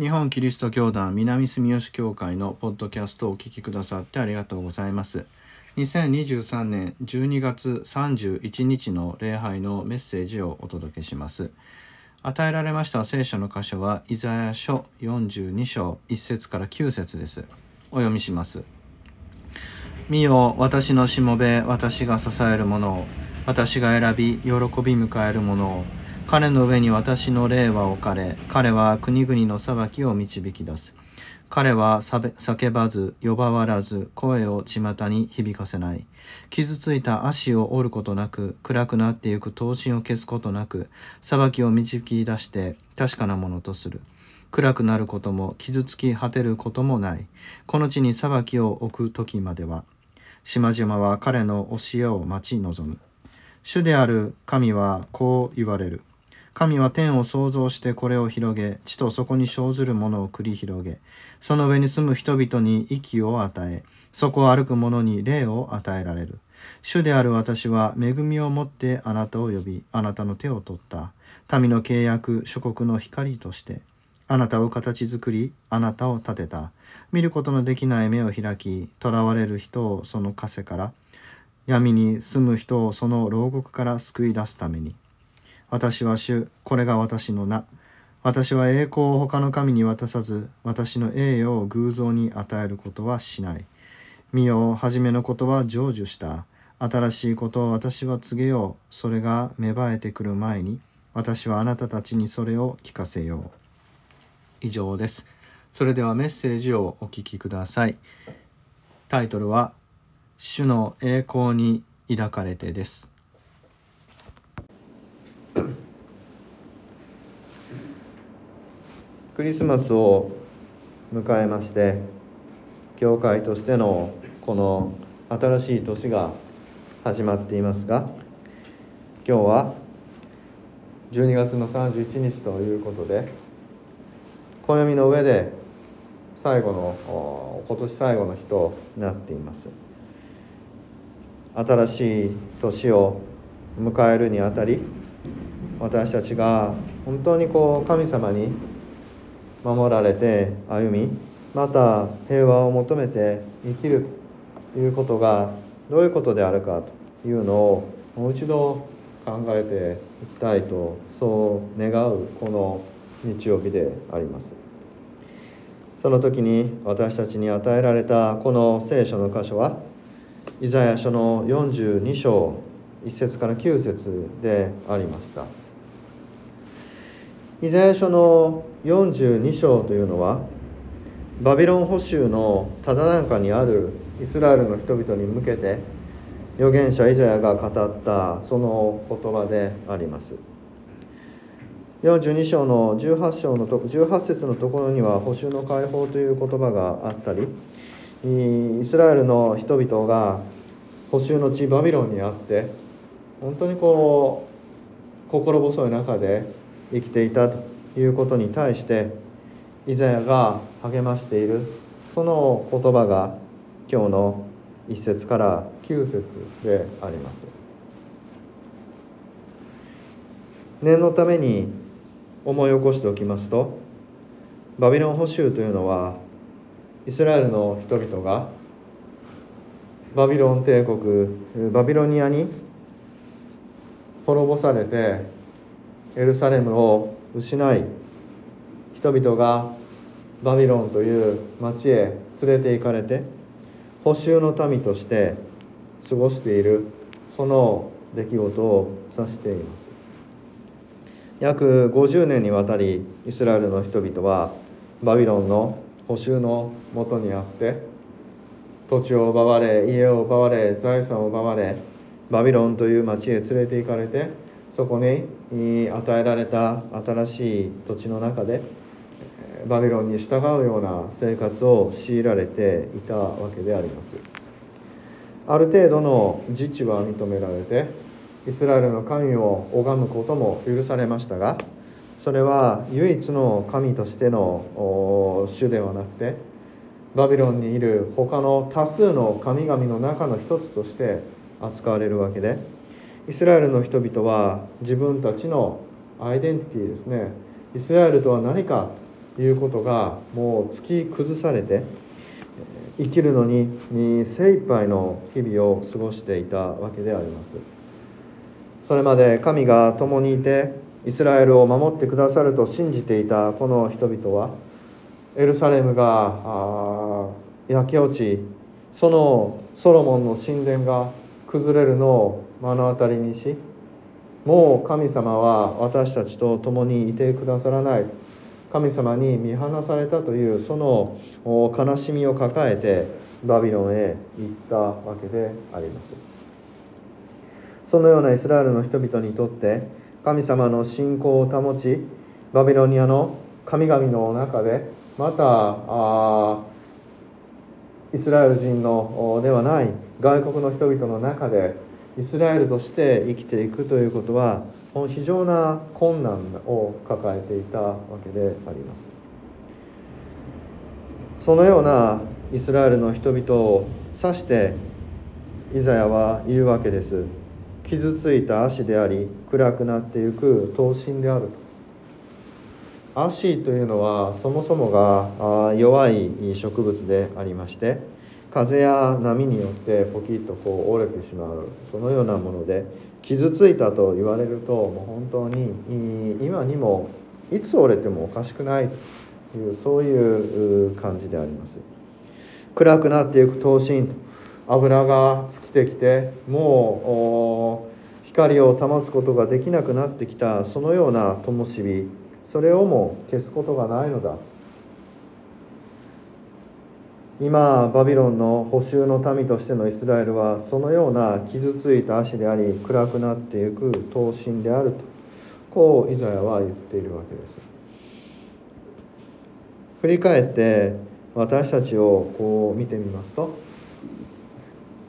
日本キリスト教団南住吉教会のポッドキャストをお聞きくださってありがとうございます。2023年12月31日の礼拝のメッセージをお届けします。与えられました聖書の箇所はイザヤ書42章1節から9節です。お読みします。見よ私のしもべ私が支えるものを私が選び喜び迎えるものを彼の上に私の霊は置かれ彼は国々の裁きを導き出す。彼は叫ばず呼ばわらず声を巷に響かせない。傷ついた足を折ることなく暗くなってゆく刀身を消すことなく裁きを導き出して確かなものとする。暗くなることも傷つき果てることもない。この地に裁きを置く時までは島々は彼の教えを待ち望む。主である神はこう言われる。神は天を創造してこれを広げ地とそこに生ずるものを繰り広げ。その上に住む人々に息を与えそこを歩く者に霊を与えられる。主である私は恵みをもってあなたを呼びあなたの手を取った。民の契約諸国の光として。あなたを形作りあなたを立てた。見ることのできない目を開き囚われる人をその枷から闇に住む人をその牢獄から救い出すために。私は主、これが私の名。私は栄光を他の神に渡さず、私の栄誉を偶像に与えることはしない。見よ、初めのことは成就した。新しいことを私は告げよう。それが芽生えてくる前に、私はあなたたちにそれを聞かせよう。以上です。それではメッセージをお聞きください。タイトルは、主の栄光に抱かれてです。クリスマスを迎えまして教会としてのこの新しい年が始まっていますが今日は12月の31日ということで暦の上で最後の今年最後の日となっています。新しい年を迎えるにあたり私たちが本当にこう神様に守られて歩みまた平和を求めて生きるということがどういうことであるかというのをもう一度考えていきたいとそう願うこの日曜日であります。その時に私たちに与えられたこの聖書の箇所はイザヤ書の42章1節から9節でありました。イザヤ書の42章というのはバビロン捕囚のただ中にあるイスラエルの人々に向けて預言者イザヤが語ったその言葉であります。42章の18章のと18節のところには捕囚の解放という言葉があったりイスラエルの人々が捕囚の地バビロンにあって本当にこう心細い中で生きていたということに対してイザヤが励ましている。その言葉が今日の1節から9節であります。念のために思い起こしておきますとバビロン捕囚というのはイスラエルの人々がバビロン帝国バビロニアに滅ぼされてエルサレムを失い人々がバビロンという町へ連れて行かれて補修の民として過ごしているその出来事を指しています。約50年にわたりイスラエルの人々はバビロンの補修のもとにあって土地を奪われ家を奪われ財産を奪われバビロンという町へ連れて行かれてそこに与えられた新しい土地の中でバビロンに従うような生活を強いられていたわけであります。ある程度の自治は認められてイスラエルの神を拝むことも許されましたがそれは唯一の神としての主ではなくてバビロンにいる他の多数の神々の中の一つとして扱われるわけでイスラエルの人々は自分たちのアイデンティティですねイスラエルとは何かということがもう突き崩されて生きるのに精一杯の日々を過ごしていたわけであります。それまで神が共にいてイスラエルを守ってくださると信じていたこの人々はエルサレムが焼け落ちそのソロモンの神殿が崩れるのを目の当たりにしもう神様は私たちと共にいてくださらない。神様に見放されたというその悲しみを抱えてバビロンへ行ったわけであります。そのようなイスラエルの人々にとって神様の信仰を保ちバビロニアの神々の中でまたイスラエル人のではない外国の人々の中でイスラエルとして生きていくということはこの非常な困難を抱えていたわけであります。そのようなイスラエルの人々を指してイザヤは言うわけです。傷ついた足であり暗くなっていく刀身であると。足というのはそもそもが弱い植物でありまして風や波によってポキッとこう折れてしまう。そのようなもので傷ついたと言われるともう本当に今にもいつ折れてもおかしくない。というそういう感じであります。暗くなっていく刀身油が尽きてきてもう光を保つことができなくなってきたそのような灯火。それをも消すことがないのだ。今バビロンの補修の民としてのイスラエルはそのような傷ついた足であり暗くなっていく刀身であるとこうイザヤは言っているわけです。振り返って私たちをこう見てみますと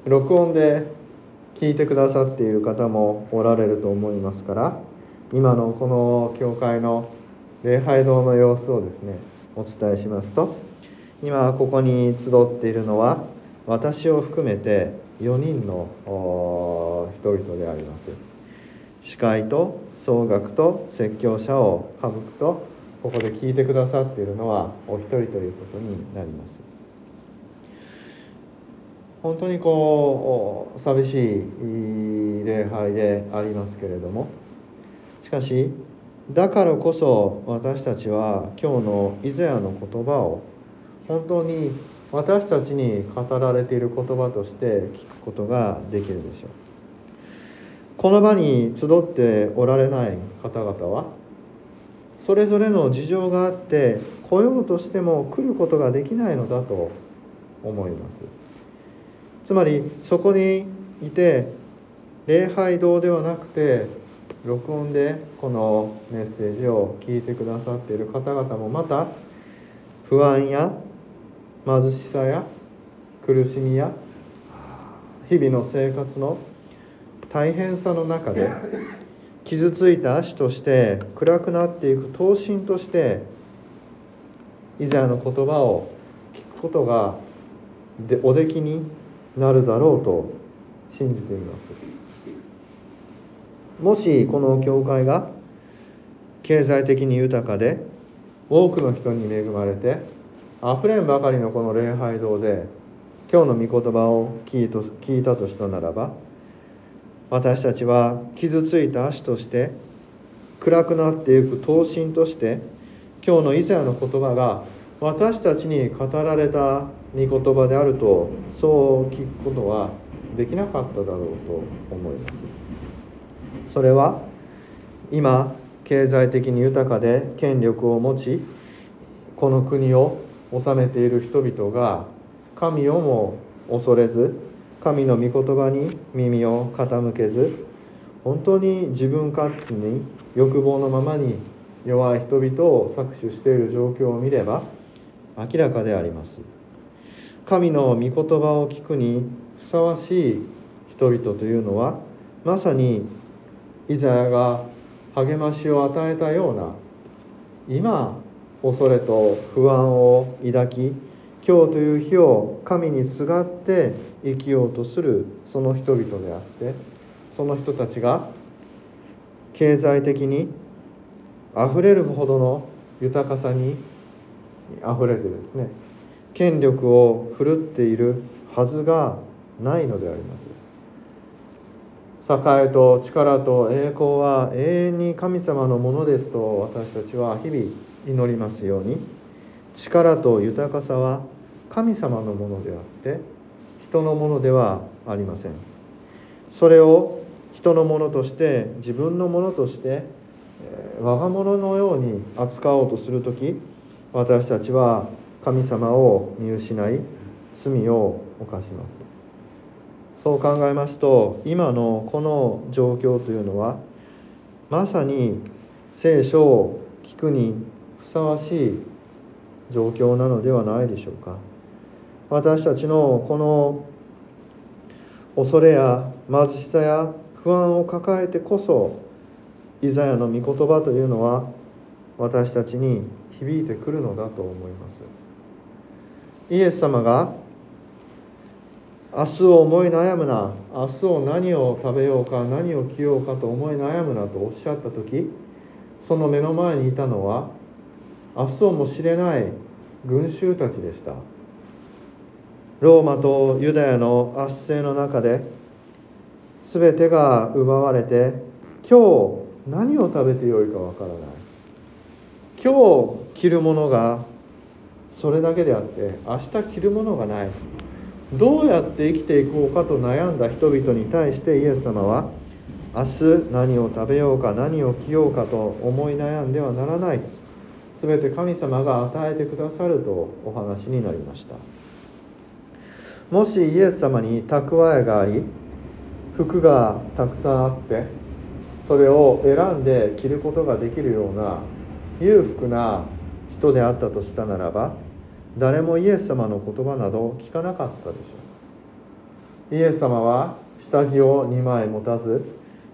録音で聞いてくださっている方もおられると思いますから今のこの教会の礼拝堂の様子をですねお伝えしますと今ここに集っているのは私を含めて4人の人々であります。司会と総額と説教者を省くとここで聞いてくださっているのはお一人ということになります。本当にこう寂しい礼拝でありますけれどもしかしだからこそ私たちは今日のイザヤの言葉を本当に私たちに語られている言葉として聞くことができるでしょう。この場に集っておられない方々はそれぞれの事情があって来ようとしても来ることができないのだと思います。つまりそこにいて礼拝堂ではなくて録音でこのメッセージを聞いてくださっている方々もまた不安や貧しさや苦しみや日々の生活の大変さの中で傷ついた足として暗くなっていく刀身としてイザヤの言葉を聞くことがでおできになるだろうと信じています。もしこの教会が経済的に豊かで多くの人に恵まれてあふれんばかりのこの礼拝堂で今日の御言葉を聞いと聞いたとしたならば私たちは傷ついた足として暗くなっていく刀身として今日の以前の言葉が私たちに語られた御言葉であるとそう聞くことはできなかっただろうと思います。それは今経済的に豊かで権力を持ちこの国を治めている人々が神をも恐れず神の御言葉に耳を傾けず本当に自分勝手に欲望のままに弱い人々を搾取している状況を見れば明らかであります。神の御言葉を聞くにふさわしい人々というのはまさにイザヤが励ましを与えたような今恐れと不安を抱き今日という日を神にすがって生きようとするその人々であってその人たちが経済的にあふれるほどの豊かさにあふれてですね権力を振るっているはずがないのであります。栄と力と栄光は永遠に神様のものですと私たちは日々祈りますように。力と豊かさは神様のものであって人のものではありません。それを人のものとして自分のものとして我が物のように扱おうとする時私たちは神様を見失い罪を犯します。そう考えますと今のこの状況というのはまさに聖書を聞くにふさわしい状況なのではないでしょうか。私たちのこの恐れや貧しさや不安を抱えてこそイザヤの御言葉というのは私たちに響いてくるのだと思います。イエス様が明日を思い悩むな。明日を何を食べようか何を着ようかと思い悩むなとおっしゃった時その目の前にいたのは明日をも知れない群衆たちでした。ローマとユダヤの圧政の中で全てが奪われて今日何を食べてよいかわからない。今日着るものがそれだけであって明日着るものがない。どうやって生きていこうかと悩んだ人々に対してイエス様は明日何を食べようか何を着ようかと思い悩んではならない全て神様が与えてくださるとお話になりました。もしイエス様に蓄えがあり服がたくさんあってそれを選んで着ることができるような裕福な人であったとしたならば誰もイエス様の言葉など聞かなかったでしょう。イエス様は下着を2枚持たず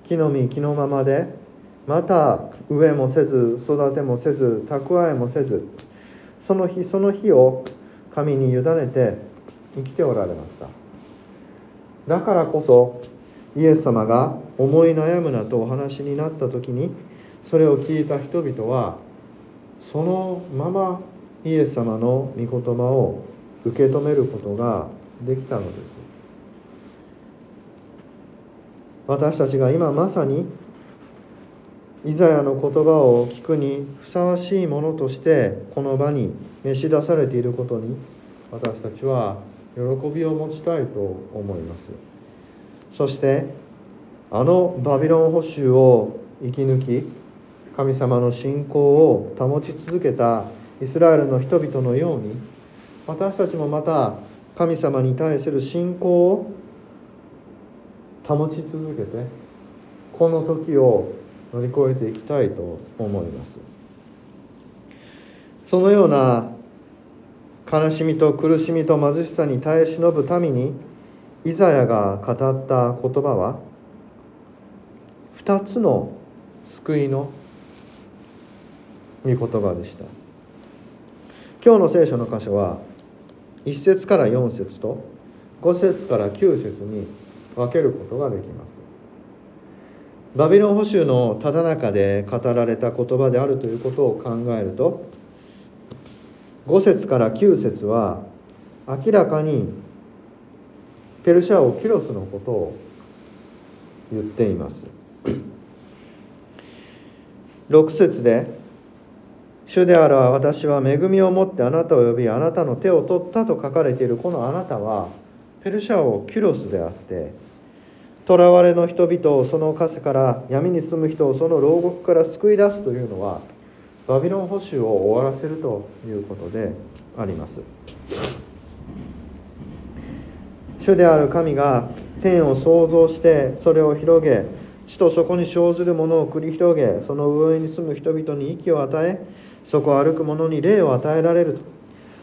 木の実木のままでまた飢えもせず育てもせず蓄えもせずその日その日を神に委ねて生きておられました。だからこそイエス様が思い悩むなとお話になった時にそれを聞いた人々はそのままイエス様の御言葉を受け止めることができたのです。私たちが今まさにイザヤの言葉を聞くにふさわしいものとしてこの場に召し出されていることに私たちは喜びを持ちたいと思います。そしてあのバビロン捕囚を生き抜き神様の信仰を保ち続けたイスラエルの人々のように私たちもまた神様に対する信仰を保ち続けてこの時を乗り越えていきたいと思います。そのような悲しみと苦しみと貧しさに耐え忍ぶためにイザヤが語った言葉は2つの救いの御言葉でした。今日の聖書の箇所は1節から4節と5節から9節に分けることができます。バビロン捕囚のただ中で語られた言葉であるということを考えると5節から9節は明らかにペルシャ王キロスのことを言っています。6節で主である私は恵みを持ってあなたを呼びあなたの手を取ったと書かれているこのあなたはペルシャ王キュロスであって囚われの人々をその枷から闇に住む人をその牢獄から救い出すというのはバビロン捕囚を終わらせるということであります。主である神が天を創造してそれを広げ地とそこに生ずるものを繰り広げその上に住む人々に息を与えそこを歩く者に霊を与えられると。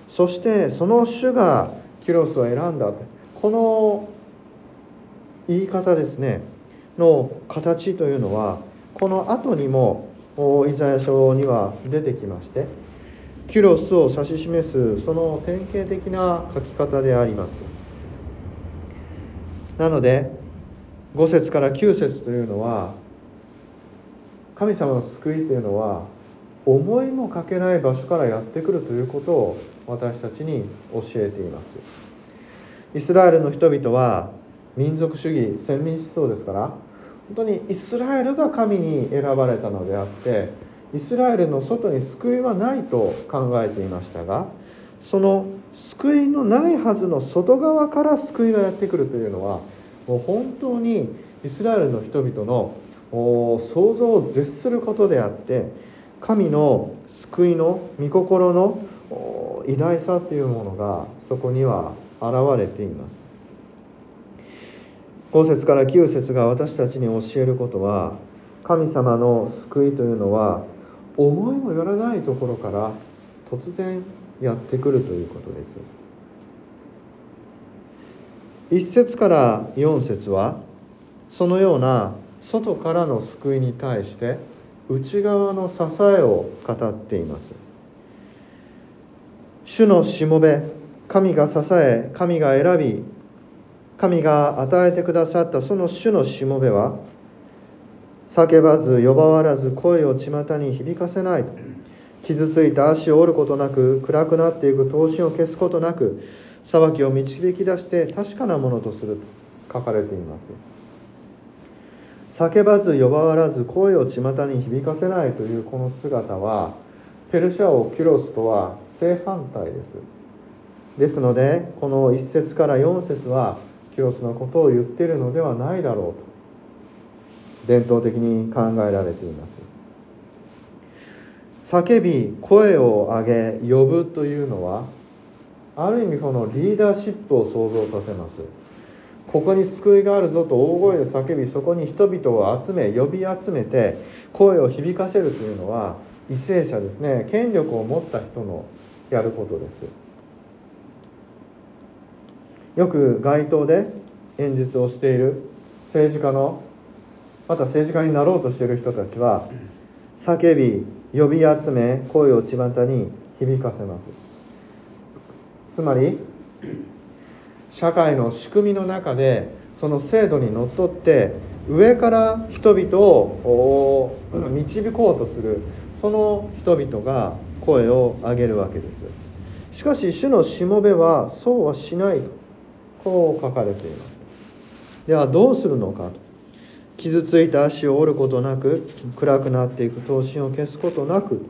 そしてその主がキュロスを選んだと。この言い方ですね。の形というのはこの後にもイザヤ書には出てきましてキュロスを指し示すその典型的な書き方であります。なので5節から9節というのは神様の救いというのは思いもかけない場所からやってくるということを私たちに教えています。イスラエルの人々は民族主義先民思想ですから本当にイスラエルが神に選ばれたのであってイスラエルの外に救いはないと考えていましたがその救いのないはずの外側から救いがやってくるというのはもう本当にイスラエルの人々の想像を絶することであって神の救いの御心の偉大さというものがそこには現れています。5節から9節が私たちに教えることは神様の救いというのは思いもよらないところから突然やってくるということです。1節から4節はそのような外からの救いに対して内側の支えを語っています。主のしもべ神が支え神が選び神が与えてくださったその主のしもべは叫ばず呼ばわらず声を巷に響かせない。傷ついた足を折ることなく暗くなっていく刀身を消すことなく裁きを導き出して確かなものとすると書かれています。叫ばず呼ばわらず声を巷に響かせないというこの姿はペルシャ王キュロスとは正反対です。ですのでこの1節から4節はキュロスのことを言っているのではないだろうと伝統的に考えられています。叫び声を上げ呼ぶというのはある意味このリーダーシップを想像させます。ここに救いがあるぞと大声で叫びそこに人々を集め呼び集めて声を響かせるというのは為政者ですね。権力を持った人のやることです。よく街頭で演説をしている政治家のまた政治家になろうとしている人たちは叫び呼び集め声を巷に響かせます。つまり社会の仕組みの中でその制度にのっとって上から人々を導こうとするその人々が声を上げるわけです。しかし主のしもべはそうはしないとこう書かれています。ではどうするのかと。傷ついた足を折ることなく暗くなっていく刀身を消すことなく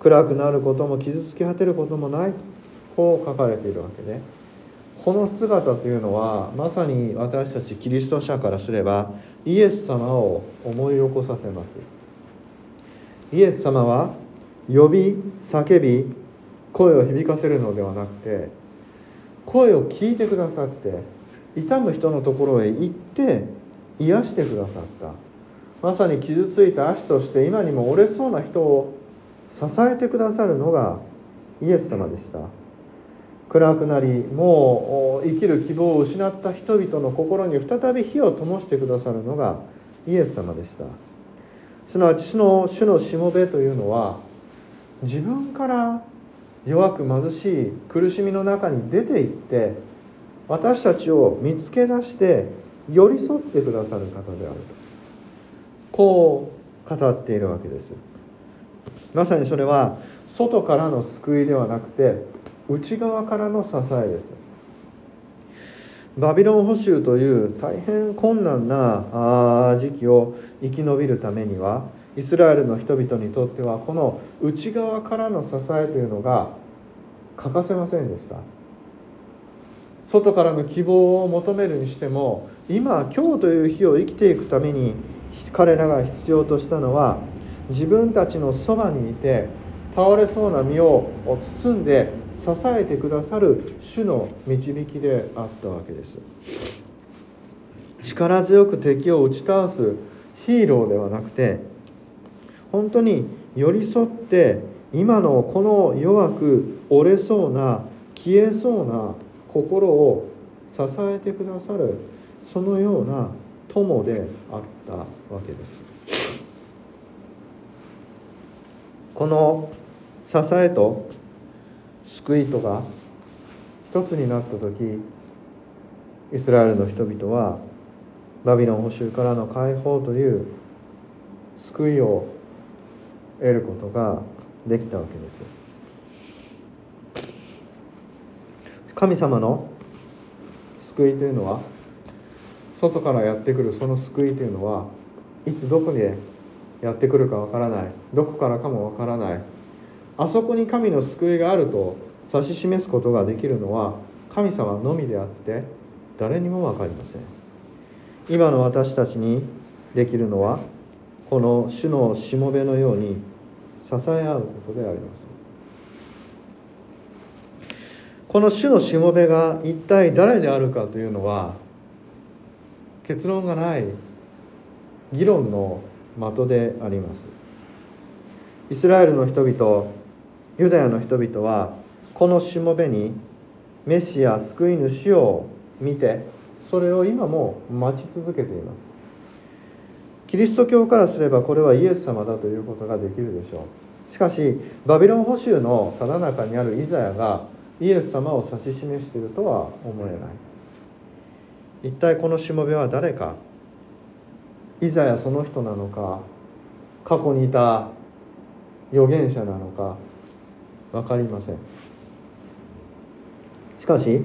暗くなることも傷つき果てることもないこう書かれているわけで。この姿というのはまさに私たちキリスト者からすればイエス様を思い起こさせます。イエス様は呼び叫び声を響かせるのではなくて声を聞いてくださって痛む人のところへ行って癒してくださった。まさに傷ついた足として今にも折れそうな人を支えてくださるのがイエス様でした。暗くなりもう生きる希望を失った人々の心に再び火を灯してくださるのがイエス様でした。すなわち主の主のしもべというのは自分から弱く貧しい苦しみの中に出て行って私たちを見つけ出して寄り添ってくださる方であると。こう語っているわけです。まさにそれは外からの救いではなくて内側からの支えです。バビロン捕囚という大変困難な時期を生き延びるためにはイスラエルの人々にとってはこの内側からの支えというのが欠かせませんでした。外からの希望を求めるにしても今今日という日を生きていくために彼らが必要としたのは自分たちのそばにいて倒れそうな身を包んで支えてくださる主の導きであったわけです。力強く敵を打ち倒すヒーローではなくて本当に寄り添って今のこの弱く折れそうな消えそうな心を支えてくださるそのような友であったわけです。この支えと救いとが一つになった時イスラエルの人々はバビロン捕囚からの解放という救いを得ることができたわけです。神様の救いというのは外からやってくるその救いというのはいつどこでやってくるかわからないどこからかもわからないあそこに神の救いがあると指し示すことができるのは神様のみであって誰にも分かりません。今の私たちにできるのはこの主のしもべのように支え合うことであります。この主のしもべが一体誰であるかというのは結論がない議論の的であります。イスラエルの人々ユダヤの人々はこのしもべにメシア救い主を見てそれを今も待ち続けています。キリスト教からすればこれはイエス様だということができるでしょう。しかしバビロン捕囚のただ中にあるイザヤがイエス様を指し示しているとは思えない。一体このしもべは誰か？イザヤその人なのか？過去にいた預言者なのか？分かりません。しかし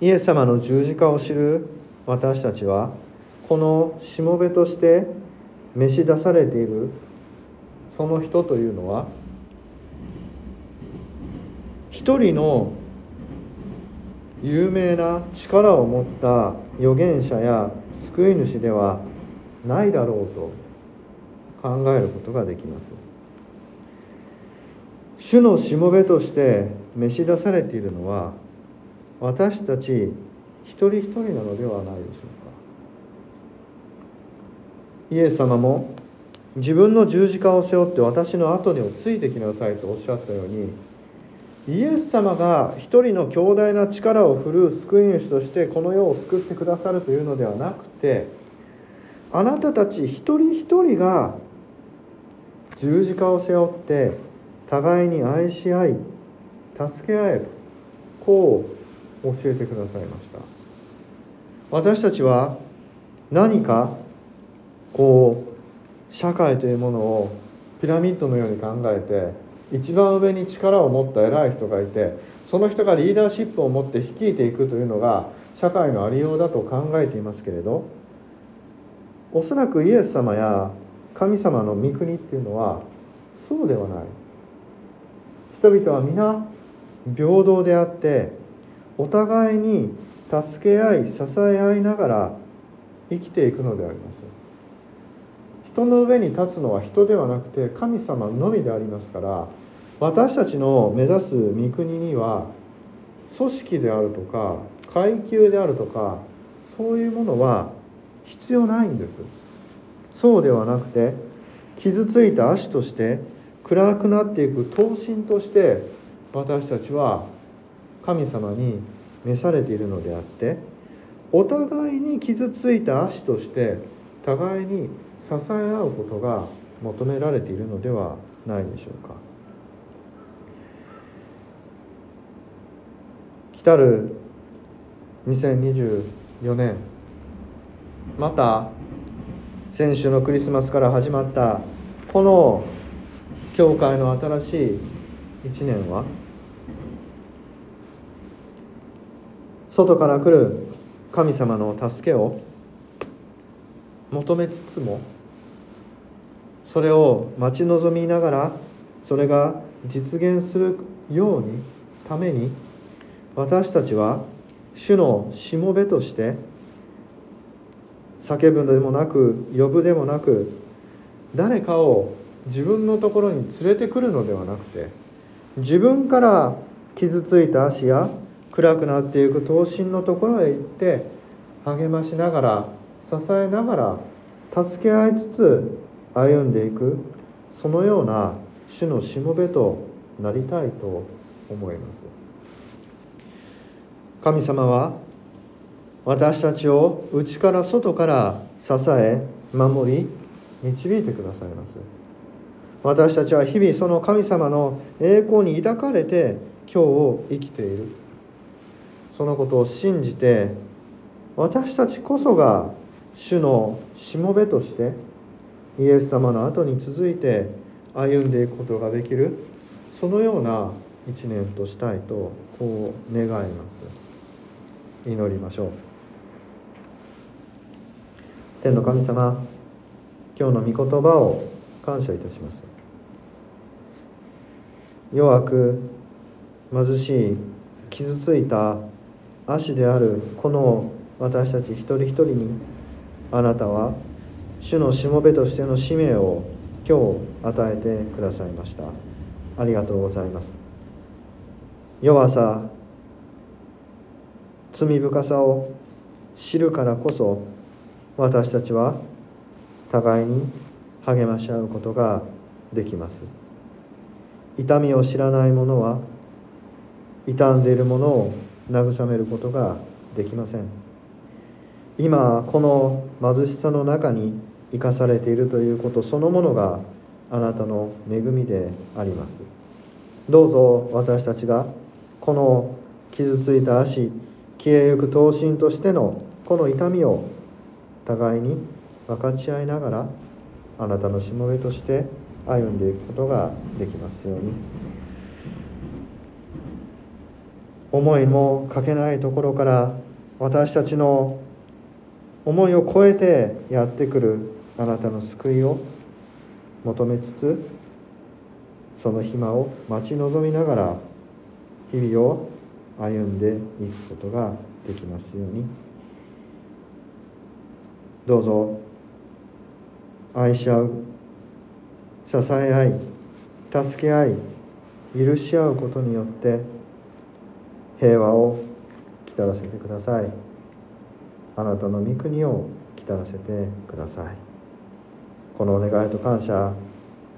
イエス様の十字架を知る私たちはこのしもべとして召し出されているその人というのは一人の有名な力を持った預言者や救い主ではないだろうと考えることができます。主のしもべとして召し出されているのは私たち一人一人なのではないでしょうか。イエス様も自分の十字架を背負って私の後にをついてきなさいとおっしゃったようにイエス様が一人の強大な力を振るう救い主としてこの世を救ってくださるというのではなくてあなたたち一人一人が十字架を背負って互いに愛し合い助け合えとこう教えてくださいました。私たちは何かこう社会というものをピラミッドのように考えて一番上に力を持った偉い人がいてその人がリーダーシップを持って率いていくというのが社会のありようだと考えていますけれどおそらくイエス様や神様の御国っていうのはそうではない。人々は皆平等であってお互いに助け合い支え合いながら生きていくのであります。人の上に立つのは人ではなくて神様のみでありますから私たちの目指す御国には組織であるとか階級であるとかそういうものは必要ないんです。そうではなくて傷ついた足として暗くなっていく刀身として私たちは神様に召されているのであってお互いに傷ついた足として互いに支え合うことが求められているのではないでしょうか。来たる2024年また先週のクリスマスから始まったこの教会の新しい1年は？外から来る神様の助けを求めつつもそれを待ち望みながらそれが実現するようにために私たちは主のしもべとして叫ぶのでもなく呼ぶでもなく誰かを自分のところに連れてくるのではなくて自分から傷ついた足や暗くなっていく刀身のところへ行って励ましながら支えながら助け合いつつ歩んでいくそのような主のしもべとなりたいと思います。神様は私たちを内から外から支え守り導いてくださいます。私たちは日々その神様の栄光に抱かれて今日を生きている。そのことを信じて私たちこそが主のしもべとしてイエス様の後に続いて歩んでいくことができる。そのような一年としたいとこう願います。祈りましょう。天の神様今日の御言葉を感謝いたします。弱く貧しい傷ついた足であるこの私たち一人一人にあなたは主のしもべとしての使命を今日与えてくださいました。ありがとうございます。弱さ罪深さを知るからこそ私たちは互いに励まし合うことができます。痛みを知らない者は傷んでいるものを慰めることができません。今この貧しさの中に生かされているということそのものがあなたの恵みであります。どうぞ私たちがこの傷ついた足消えゆく刀身としてのこの痛みを互いに分かち合いながらあなたのしもべとして歩んでいくことができますように。思いもかけないところから私たちの思いを超えてやってくるあなたの救いを求めつつその暇を待ち望みながら日々を歩んでいくことができますように。どうぞ。愛し合う。支え合い助け合い許し合うことによって平和をきたらせてください。あなたの御国をきたらせてください。このお願いと感謝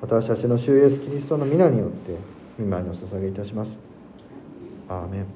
私たちの主イエスキリストの皆によって御前にお捧げいたします。アーメン。